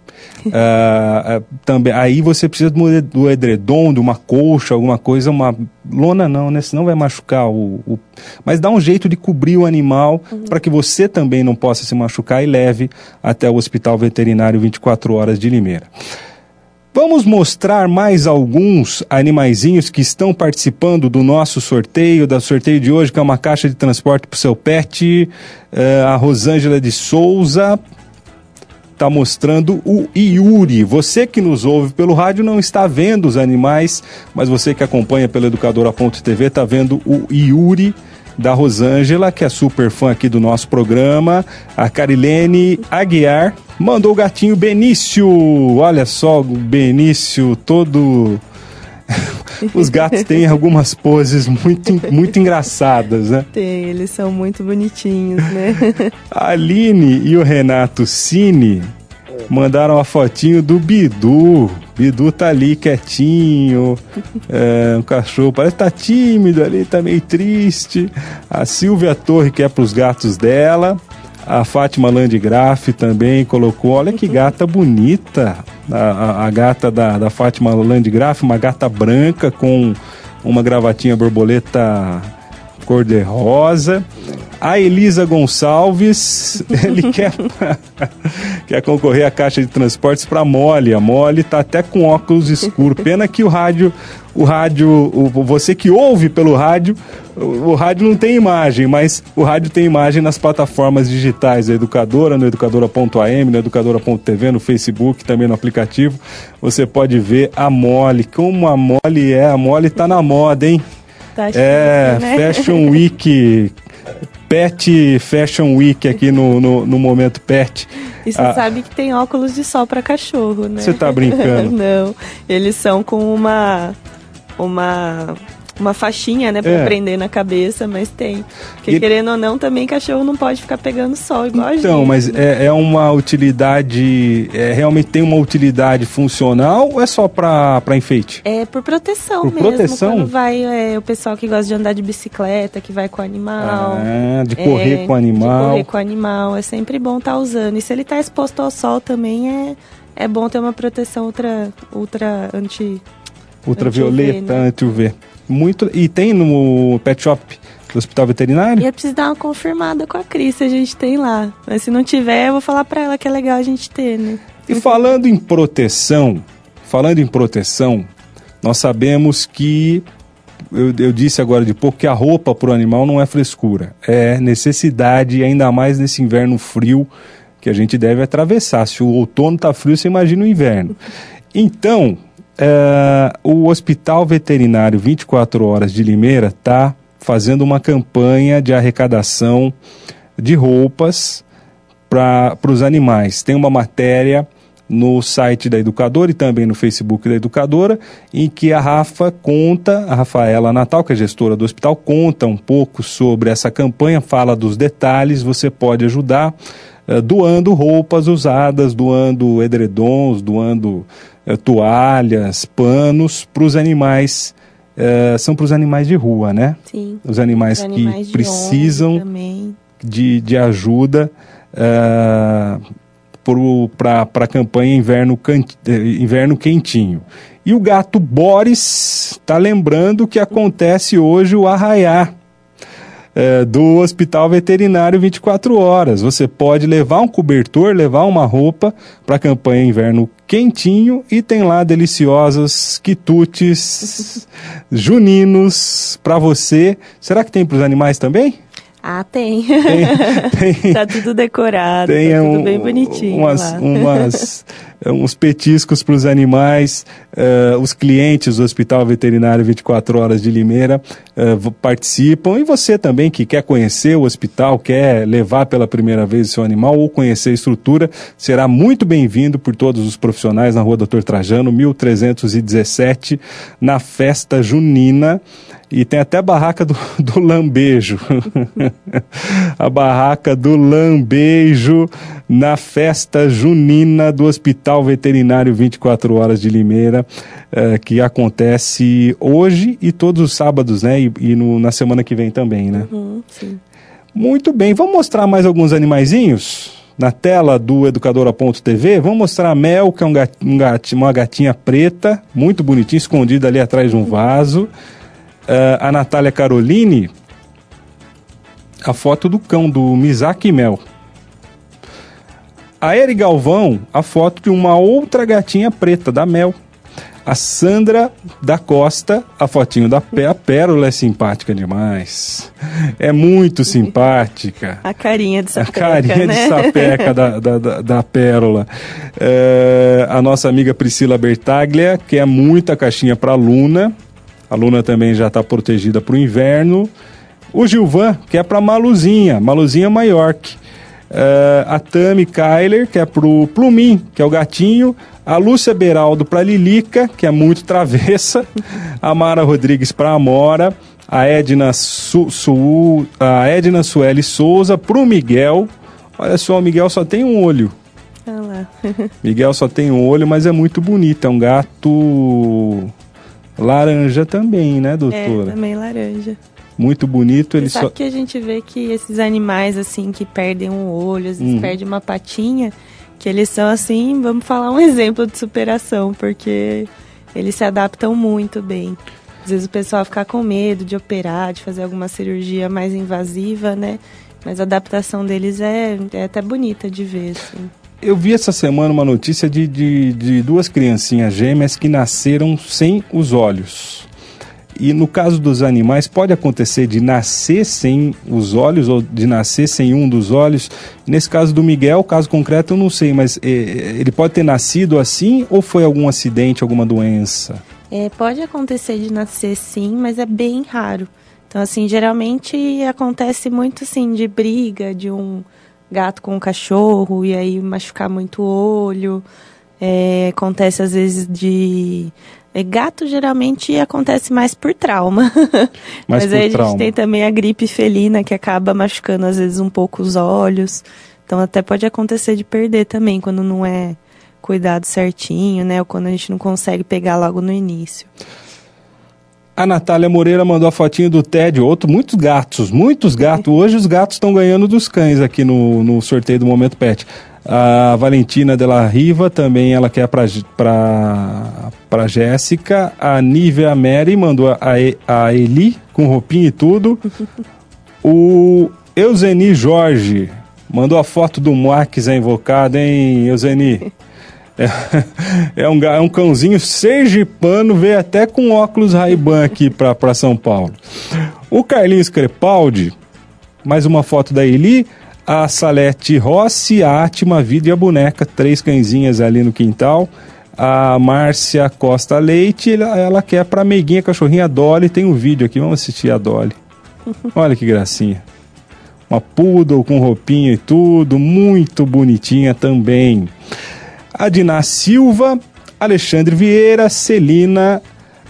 Speaker 2: Uh, também, aí você precisa do, do edredom, de uma colcha, alguma coisa, uma lona não, né? Senão vai machucar o, o... Mas dá um jeito de cobrir o animal uhum. para que você também não possa se machucar e leve até o Hospital Veterinário 24 Horas de Limeira. Vamos mostrar mais alguns animaizinhos que estão participando do nosso sorteio, da sorteio de hoje, que é uma caixa de transporte para o seu pet. Uh, a Rosângela de Souza está mostrando o Iuri. Você que nos ouve pelo rádio não está vendo os animais, mas você que acompanha pela educadora.tv está vendo o Iuri da Rosângela, que é super fã aqui do nosso programa. A Carilene Aguiar mandou o gatinho Benício. Olha só o Benício todo os gatos têm algumas poses muito, muito engraçadas, né?
Speaker 3: Tem, eles são muito bonitinhos, né?
Speaker 2: A Aline e o Renato Cine mandaram a fotinho do Bidu. Bidu tá ali quietinho, é, um cachorro parece que tá tímido ali, tá meio triste. A Silvia Torre que é pros gatos dela. A Fátima Landgraf também colocou, olha que gata bonita, a, a, gata da, da Fátima Landgraf, uma gata branca com uma gravatinha borboleta cor-de-rosa. A Elisa Gonçalves, ele quer, quer concorrer à caixa de transportes para Mole. A Mole está até com óculos escuros. Pena que o rádio, o rádio, o, você que ouve pelo rádio, o, o, rádio não tem imagem, mas o rádio tem imagem nas plataformas digitais, a Educadora, no educadora.am, no educadora.tv, no Facebook, também no aplicativo. Você pode ver a Mole. Como a Mole é, a Mole está na moda, hein? Tá é, né? Fashion Week Pet Fashion Week aqui no, no, no momento Pet.
Speaker 3: E você ah, sabe que tem óculos de sol para cachorro, né?
Speaker 2: Você tá brincando?
Speaker 3: Não, eles são com uma uma uma faixinha, né, para é. prender na cabeça, mas tem. Porque e... querendo ou não, também cachorro não pode ficar pegando sol igual
Speaker 2: então,
Speaker 3: a gente.
Speaker 2: Então, mas né? é, é, uma utilidade, é, realmente tem uma utilidade funcional ou é só para enfeite?
Speaker 3: É por proteção por mesmo. Proteção? Quando vai é, o pessoal que gosta de andar de bicicleta, que vai com o animal.
Speaker 2: Ah, de correr é, com o animal.
Speaker 3: De correr com o animal, é sempre bom estar tá usando. E se ele está exposto ao sol também é, é bom ter uma proteção ultra, ultra anti
Speaker 2: ultravioleta, anti-UV. Muito. E tem no pet shop do Hospital Veterinário?
Speaker 3: Eu preciso dar uma confirmada com a Cris se a gente tem lá. Mas se não tiver, eu vou falar para ela que é legal a gente ter, né?
Speaker 2: E falando em proteção, falando em proteção, nós sabemos que eu, eu, disse agora de pouco que a roupa para o animal não é frescura, é necessidade, ainda mais nesse inverno frio que a gente deve atravessar. Se o outono está frio, você imagina o inverno. Então, é, o Hospital Veterinário 24 Horas de Limeira está fazendo uma campanha de arrecadação de roupas para os animais. Tem uma matéria no site da Educadora e também no Facebook da Educadora, em que a Rafa conta, a Rafaela Natal, que é gestora do hospital, conta um pouco sobre essa campanha, fala dos detalhes, você pode ajudar uh, doando roupas usadas, doando edredons, doando uh, toalhas, panos para os animais. Uh, são para os animais de rua, né?
Speaker 3: Sim.
Speaker 2: Os animais, animais que precisam de, de ajuda para a campanha inverno, inverno Quentinho. E o gato Boris está lembrando que acontece hoje o arraiar é, do Hospital Veterinário 24 Horas. Você pode levar um cobertor, levar uma roupa para a campanha Inverno Quentinho e tem lá deliciosos quitutes juninos para você. Será que tem para os animais também?
Speaker 3: Ah, tem. tem, tem tá tudo decorado, tem tá tudo um, bem bonitinho.
Speaker 2: Umas, umas, uns petiscos para os animais. Uh, os clientes do Hospital Veterinário 24 Horas de Limeira uh, participam. E você também que quer conhecer o hospital, quer levar pela primeira vez o seu animal ou conhecer a estrutura, será muito bem-vindo por todos os profissionais na Rua Doutor Trajano, 1317, na festa junina. E tem até a barraca do, do lambejo. a barraca do lambejo na festa junina do Hospital Hospital Veterinário 24 Horas de Limeira, uh, que acontece hoje e todos os sábados, né? E, e no, na semana que vem também, né?
Speaker 3: Uhum, sim.
Speaker 2: Muito bem, vamos mostrar mais alguns animaizinhos? Na tela do educadora.tv, vamos mostrar a Mel, que é um gat, um gat, uma gatinha preta, muito bonitinha, escondida ali atrás de um vaso. Uh, a Natália Caroline, a foto do cão, do Mizaki Mel. A Eri Galvão, a foto de uma outra gatinha preta, da Mel. A Sandra da Costa, a fotinho da Pé, a Pérola é simpática demais. É muito simpática.
Speaker 3: A carinha de sapeca,
Speaker 2: A carinha
Speaker 3: né?
Speaker 2: de sapeca da, da, da, da Pérola. É, a nossa amiga Priscila Bertaglia, que é muita caixinha para a Luna. A Luna também já está protegida para o inverno. O Gilvan, que é para Maluzinha, Maluzinha Maiorque. Uh, a Tami Kyler, que é pro Plumim, que é o gatinho, a Lúcia Beraldo para Lilica, que é muito travessa, a Mara Rodrigues para Amora, a Edna, Su, Su, a Edna Sueli Souza pro Miguel. Olha só, o Miguel só tem um olho.
Speaker 3: Ah lá.
Speaker 2: Miguel só tem um olho, mas é muito bonito. É um gato laranja também, né,
Speaker 3: É,
Speaker 2: doutora?
Speaker 3: também laranja.
Speaker 2: Muito bonito. Ele
Speaker 3: sabe
Speaker 2: só...
Speaker 3: que a gente vê que esses animais, assim, que perdem um olho, às vezes
Speaker 2: Hum.
Speaker 3: perdem uma patinha, que eles são, assim, vamos falar um exemplo de superação, porque eles se adaptam muito bem. Às vezes o pessoal fica com medo de operar, de fazer alguma cirurgia mais invasiva, né? Mas a adaptação deles é, é até bonita de ver, assim.
Speaker 2: Eu vi essa semana uma notícia de, de, de duas criancinhas gêmeas que nasceram sem os olhos. E no caso dos animais, pode acontecer de nascer sem os olhos ou de nascer sem um dos olhos. Nesse caso do Miguel, caso concreto, eu não sei, mas eh, ele pode ter nascido assim ou foi algum acidente, alguma doença?
Speaker 3: É, pode acontecer de nascer sim, mas é bem raro. Então, assim, geralmente acontece muito, assim, de briga de um gato com um cachorro e aí machucar muito o olho. É, acontece, às vezes, de... É, gato, geralmente, acontece mais por trauma.
Speaker 2: Mais
Speaker 3: mas
Speaker 2: por
Speaker 3: aí a gente tem também a gripe felina, que acaba machucando, às vezes, um pouco os olhos. Então, até pode acontecer de perder também, quando não é cuidado certinho, né? Ou quando a gente não consegue pegar logo no início.
Speaker 2: A Natália Moreira mandou a fotinho do Ted, outro, muitos gatos, muitos gatos. Hoje os gatos estão ganhando dos cães aqui no, no sorteio do Momento Pet. A Valentina Della Riva também, ela quer pra, pra Jéssica. A Nívia Mary mandou a, a Eli com roupinha e tudo. O Euseni Jorge mandou a foto do Moax invocado, hein, Euseni? É, é um, é um cãozinho sergipano, veio até com óculos Ray-Ban aqui pra São Paulo. O Carlinhos Crepaldi, mais uma foto da Eli, a Salete Rossi, a Átima Vida e a boneca, três cãezinhas ali no quintal. A Márcia Costa Leite, ela, ela quer pra meiguinha cachorrinha Dolly, tem um vídeo aqui, vamos assistir a Dolly. Olha que gracinha. Uma poodle com roupinha e tudo, muito bonitinha também. A Diná Silva, Alexandre Vieira, Celina,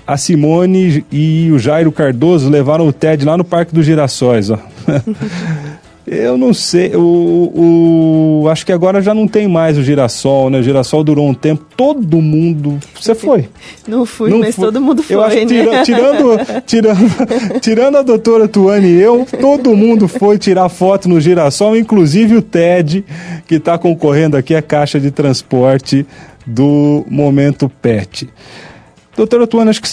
Speaker 2: a Simone e o Jairo Cardoso levaram o Ted lá no Parque dos Girassóis. Ó. Eu não sei, o, o- acho que agora já não tem mais o girassol, né? O girassol durou um tempo, todo mundo. Você foi?
Speaker 3: Não fui,
Speaker 2: Não
Speaker 3: mas
Speaker 2: foi.
Speaker 3: todo mundo foi,
Speaker 2: Eu acho que
Speaker 3: né?
Speaker 2: tira- tirando, tirando, tirando a doutora Tuane e eu, todo mundo foi tirar foto no girassol, inclusive o Ted, que está concorrendo aqui à caixa de transporte do Momento Pet. Doutora Tuane, acho que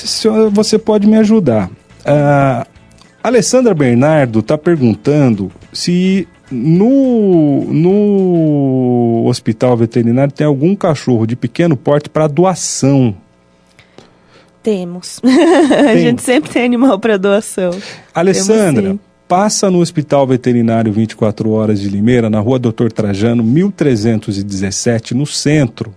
Speaker 2: você pode me ajudar. A Alessandra Bernardo está perguntando se no, no hospital veterinário tem algum cachorro de pequeno porte para doação.
Speaker 3: Temos. a
Speaker 2: Tem.
Speaker 3: gente sempre tem animal para doação.
Speaker 2: Alessandra,
Speaker 3: Temos
Speaker 2: passa no Hospital Veterinário 24 Horas de Limeira, na rua Doutor Trajano, 1317, no centro,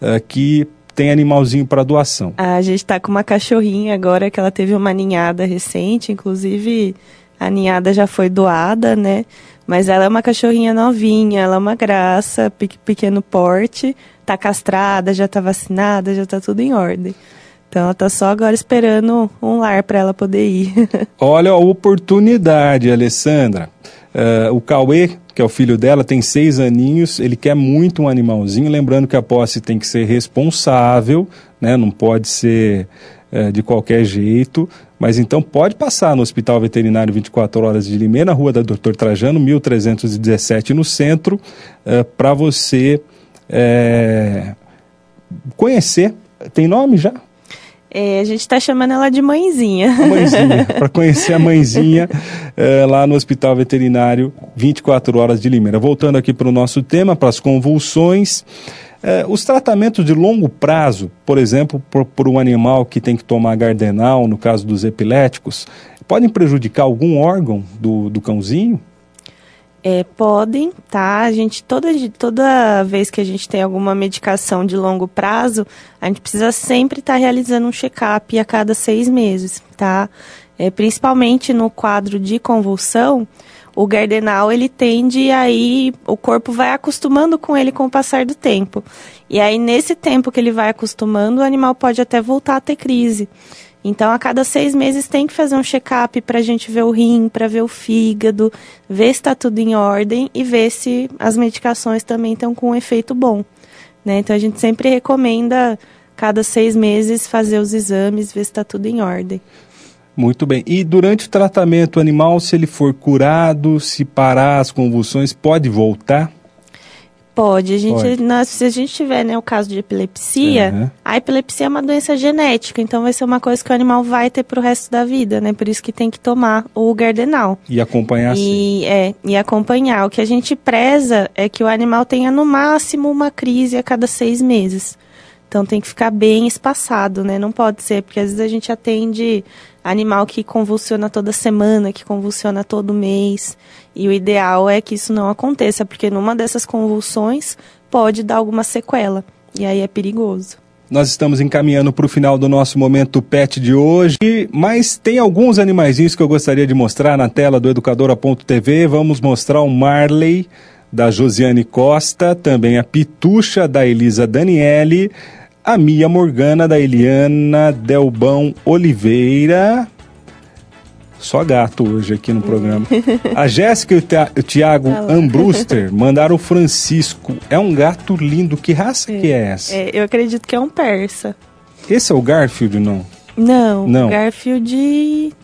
Speaker 2: eh, que tem animalzinho para doação.
Speaker 3: A gente tá com uma cachorrinha agora que ela teve uma ninhada recente, inclusive a ninhada já foi doada, né? Mas ela é uma cachorrinha novinha, ela é uma graça, pe- pequeno porte, tá castrada, já tá vacinada, já tá tudo em ordem. Então ela tá só agora esperando um lar para ela poder ir.
Speaker 2: Olha a oportunidade, Alessandra. Eh, o Cauê que é o filho dela, tem seis aninhos, ele quer muito um animalzinho, lembrando que a posse tem que ser responsável, né? Não pode ser é, de qualquer jeito, mas então pode passar no Hospital Veterinário 24 Horas de Limeira, na rua da Doutor Trajano, 1317 no centro, é, para você é, conhecer. Tem nome já?
Speaker 3: É, a gente está chamando ela de mãezinha.
Speaker 2: mãezinha, para conhecer a mãezinha é, lá no Hospital Veterinário 24 Horas de Limeira. Voltando aqui para o nosso tema, para as convulsões. É, os tratamentos de longo prazo, por exemplo, por, por, um animal que tem que tomar gardenal, no caso dos epiléticos, podem prejudicar algum órgão do, do cãozinho?
Speaker 3: É, podem, tá? A gente, toda, toda vez que a gente tem alguma medicação de longo prazo, a gente precisa sempre estar tá realizando um check-up a cada seis meses, tá? É, principalmente no quadro de convulsão, o gardenal ele tende aí, o corpo vai acostumando com ele com o passar do tempo. E aí, nesse tempo que ele vai acostumando, o animal pode até voltar a ter crise. Então, a cada seis meses tem que fazer um check-up para a gente ver o rim, para ver o fígado, ver se está tudo em ordem e ver se as medicações também estão com um efeito bom. Né? Então, a gente sempre recomenda, cada seis meses, fazer os exames, ver se está tudo em ordem.
Speaker 2: Muito bem. E durante o tratamento animal, se ele for curado, se parar as convulsões, pode voltar?
Speaker 3: Pode. A gente, Pode. Nós, se a gente tiver né, o caso de epilepsia, uhum. a epilepsia é uma doença genética, então vai ser uma coisa que o animal vai ter para o resto da vida, né? Por isso que tem que tomar o gardenal.
Speaker 2: E acompanhar
Speaker 3: e, É, e acompanhar. O que a gente preza é que o animal tenha no máximo uma crise a cada seis meses. Então tem que ficar bem espaçado, né? Não pode ser, porque às vezes a gente atende animal que convulsiona toda semana, que convulsiona todo mês. E o ideal é que isso não aconteça, porque numa dessas convulsões pode dar alguma sequela. E aí é perigoso.
Speaker 2: Nós estamos encaminhando para o final do nosso momento pet de hoje, mas tem alguns animaizinhos que eu gostaria de mostrar na tela do educadora.tv. Vamos mostrar o Marley da Josiane Costa, também a Pitucha da Elisa Daniele, a Mia Morgana da Eliana Delbão Oliveira. Só gato hoje aqui no programa. A Jéssica e o Tiago Ambruster mandaram o Francisco. É um gato lindo. Que raça é, que é essa?
Speaker 3: É, eu acredito que é um persa.
Speaker 2: Esse é o Garfield, não?
Speaker 3: Não, não. Garfield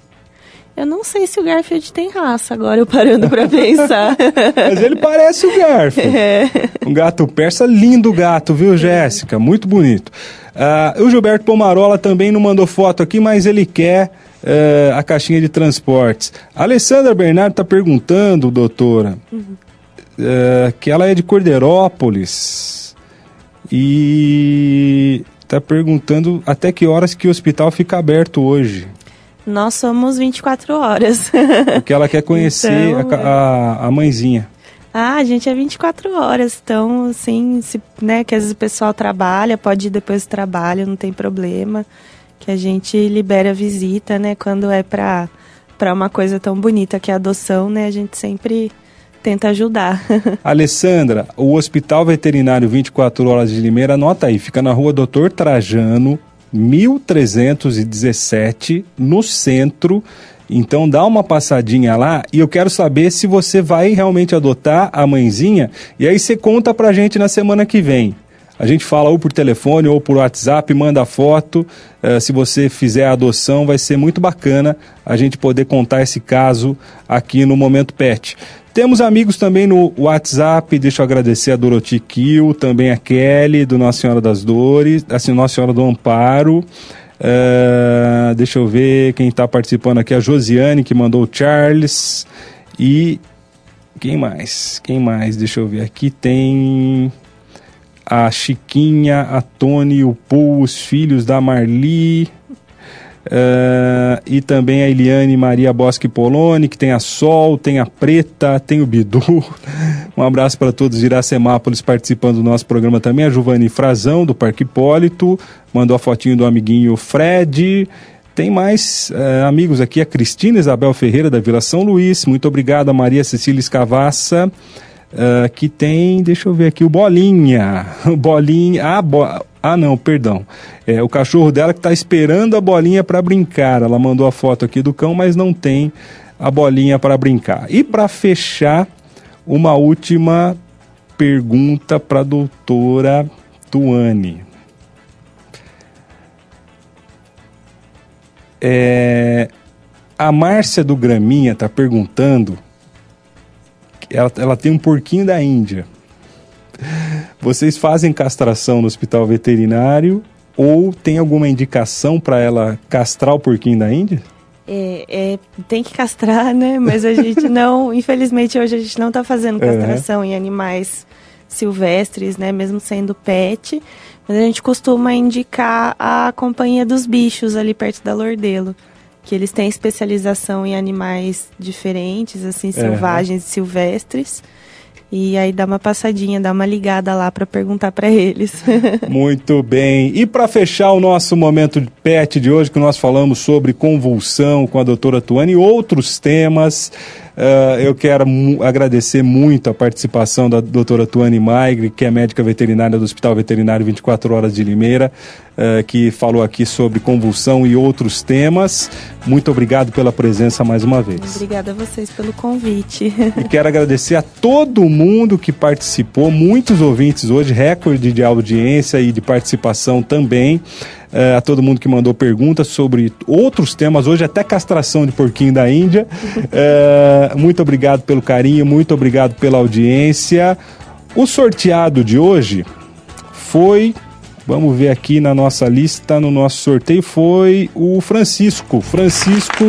Speaker 3: eu não sei se o Garfield tem raça, agora eu parando para pensar.
Speaker 2: Mas ele parece o Garfield. É. Um gato persa, lindo gato, viu, Jéssica? Muito bonito. Uh, o Gilberto Pomarola também não mandou foto aqui, mas ele quer uh, a caixinha de transportes. A Alessandra Bernardo está perguntando, doutora, uhum. uh, que ela é de Cordeirópolis e está perguntando até que horas que o hospital fica aberto hoje.
Speaker 3: Nós somos 24 horas.
Speaker 2: Porque ela quer conhecer então, a, a, a, mãezinha.
Speaker 3: Ah, a gente é 24 horas, então, assim, se, né, que às vezes o pessoal trabalha, pode ir depois do trabalho, não tem problema. Que a gente libera a visita, né, quando é para para uma coisa tão bonita que é a adoção, né, a gente sempre tenta ajudar.
Speaker 2: Alessandra, o Hospital Veterinário 24 Horas de Limeira, anota aí, fica na rua Doutor Trajano, 1317, no centro. Então dá uma passadinha lá e eu quero saber se você vai realmente adotar a mãezinha. E aí você conta pra gente na semana que vem. A gente fala ou por telefone ou por WhatsApp, manda foto. Uh, se você fizer a adoção, vai ser muito bacana a gente poder contar esse caso aqui no Momento Pet. Temos amigos também no WhatsApp, deixa eu agradecer a Dorothy Kiel, também a Kelly, do Nossa Senhora das Dores, assim, Nossa Senhora do Amparo. Uh, deixa eu ver quem está participando aqui, a Josiane, que mandou o Charles. E quem mais? Quem mais? Deixa eu ver. Aqui tem a Chiquinha, a Tony, o Paul, os filhos da Marli. Uh, e também a Eliane Maria Bosque Poloni, que tem a Sol, tem a Preta, tem o Bidu. Um abraço para todos de Iracemápolis participando do nosso programa também. A Giovanni Frazão, do Parque Hipólito, mandou a fotinho do amiguinho Fred. Tem mais uh, amigos aqui, a Cristina Isabel Ferreira, da Vila São Luís. Muito obrigado, a Maria Cecília Escavassa. Uh, que tem, deixa eu ver aqui, o Bolinha. O Bolinha. Ah, bo, ah, não, perdão. É o cachorro dela que está esperando a bolinha para brincar. Ela mandou a foto aqui do cão, mas não tem a bolinha para brincar. E para fechar uma última pergunta para a doutora Tuane. É, a Márcia do Graminha está perguntando. Ela, ela tem um porquinho da Índia. Vocês fazem castração no hospital veterinário ou tem alguma indicação para ela castrar o porquinho da Índia?
Speaker 3: É, é, tem que castrar, né? Mas a gente não, infelizmente hoje a gente não está fazendo castração em animais silvestres, né? Mesmo sendo pet. Mas a gente costuma indicar a companhia dos bichos ali perto da Lordelo. Que eles têm especialização em animais diferentes, assim, selvagens e silvestres. E aí dá uma passadinha, dá uma ligada lá para perguntar para eles.
Speaker 2: Muito bem. E para fechar o nosso momento de pet de hoje, que nós falamos sobre convulsão com a doutora Tuane e outros temas. Uh, eu quero agradecer muito a participação da doutora Tuane Maigre, que é médica veterinária do Hospital Veterinário 24 Horas de Limeira, uh, que falou aqui sobre convulsão e outros temas. Muito obrigado pela presença mais uma vez.
Speaker 3: Obrigada a vocês pelo convite.
Speaker 2: E quero agradecer a todo mundo que participou, muitos ouvintes hoje, recorde de audiência e de participação também é, a todo mundo que mandou perguntas sobre outros temas, hoje até castração de porquinho da Índia. É, muito obrigado pelo carinho, muito obrigado pela audiência. O sorteado de hoje foi Vamos ver aqui na nossa lista, no nosso sorteio, foi o Francisco. Francisco,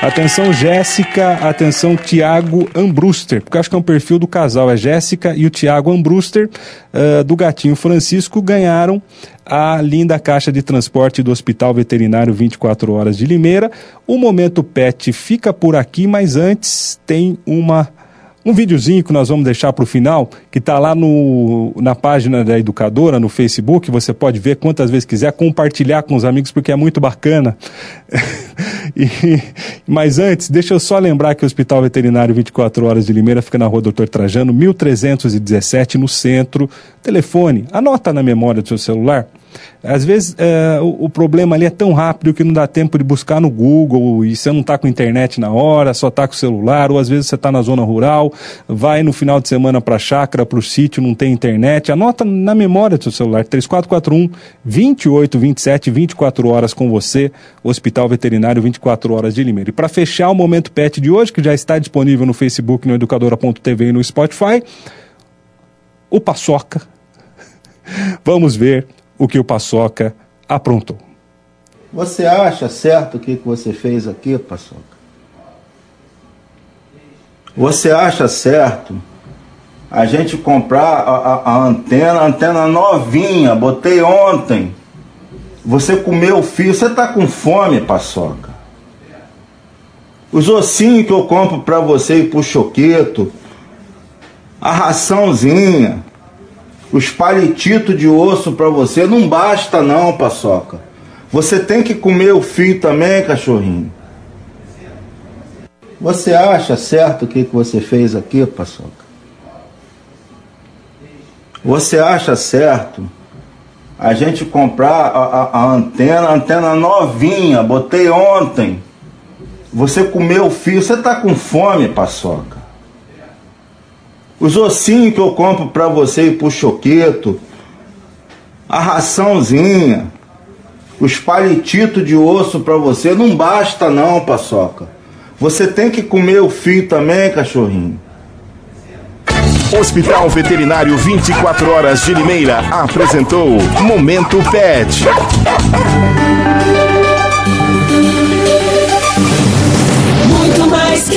Speaker 2: atenção Jéssica, atenção Tiago Ambruster, porque acho que é um perfil do casal, é Jéssica e o Tiago Ambruster, uh, do gatinho Francisco, ganharam a linda caixa de transporte do Hospital Veterinário 24 Horas de Limeira. O Momento Pet fica por aqui, mas antes tem uma um videozinho que nós vamos deixar para o final, que está lá no, na página da educadora, no Facebook, você pode ver quantas vezes quiser, compartilhar com os amigos, porque é muito bacana. e, mas antes, deixa eu só lembrar que o Hospital Veterinário 24 Horas de Limeira fica na rua Doutor Trajano, 1317, no centro. Telefone, anota na memória do seu celular, às vezes é, o, o, problema ali é tão rápido que não dá tempo de buscar no Google e você não está com internet na hora, só está com o celular, ou às vezes você está na zona rural, vai no final de semana para a chácara, para o sítio, não tem internet. Anota na memória do seu celular, 3441 2827, 24 horas com você, Hospital Veterinário 24 horas de Limeira. E para fechar o Momento Pet de hoje, que já está disponível no Facebook, no educadora.tv e no Spotify, o Paçoca. Vamos ver o que o Paçoca aprontou.
Speaker 5: Você acha certo o que, que você fez aqui, Paçoca? Você acha certo a gente comprar a, a, a antena, a antena novinha, botei ontem. Você comeu o fio, você tá com fome, Paçoca. Os ossinhos que eu compro para você e pro choqueto, a raçãozinha, os palititos de osso para você não basta não, paçoca. Você tem que comer o fio também, cachorrinho. Você acha certo o que, que você fez aqui, paçoca? Você acha certo a gente comprar a, a, a antena, a antena novinha, botei ontem. Você comeu o fio, você tá com fome, paçoca. Os ossinhos que eu compro para você e pro choqueto, a raçãozinha, os palititos de osso para você, não basta não, paçoca. Você tem que comer o fio também, cachorrinho.
Speaker 1: Hospital Veterinário 24 Horas de Limeira apresentou Momento Pet. Muito mais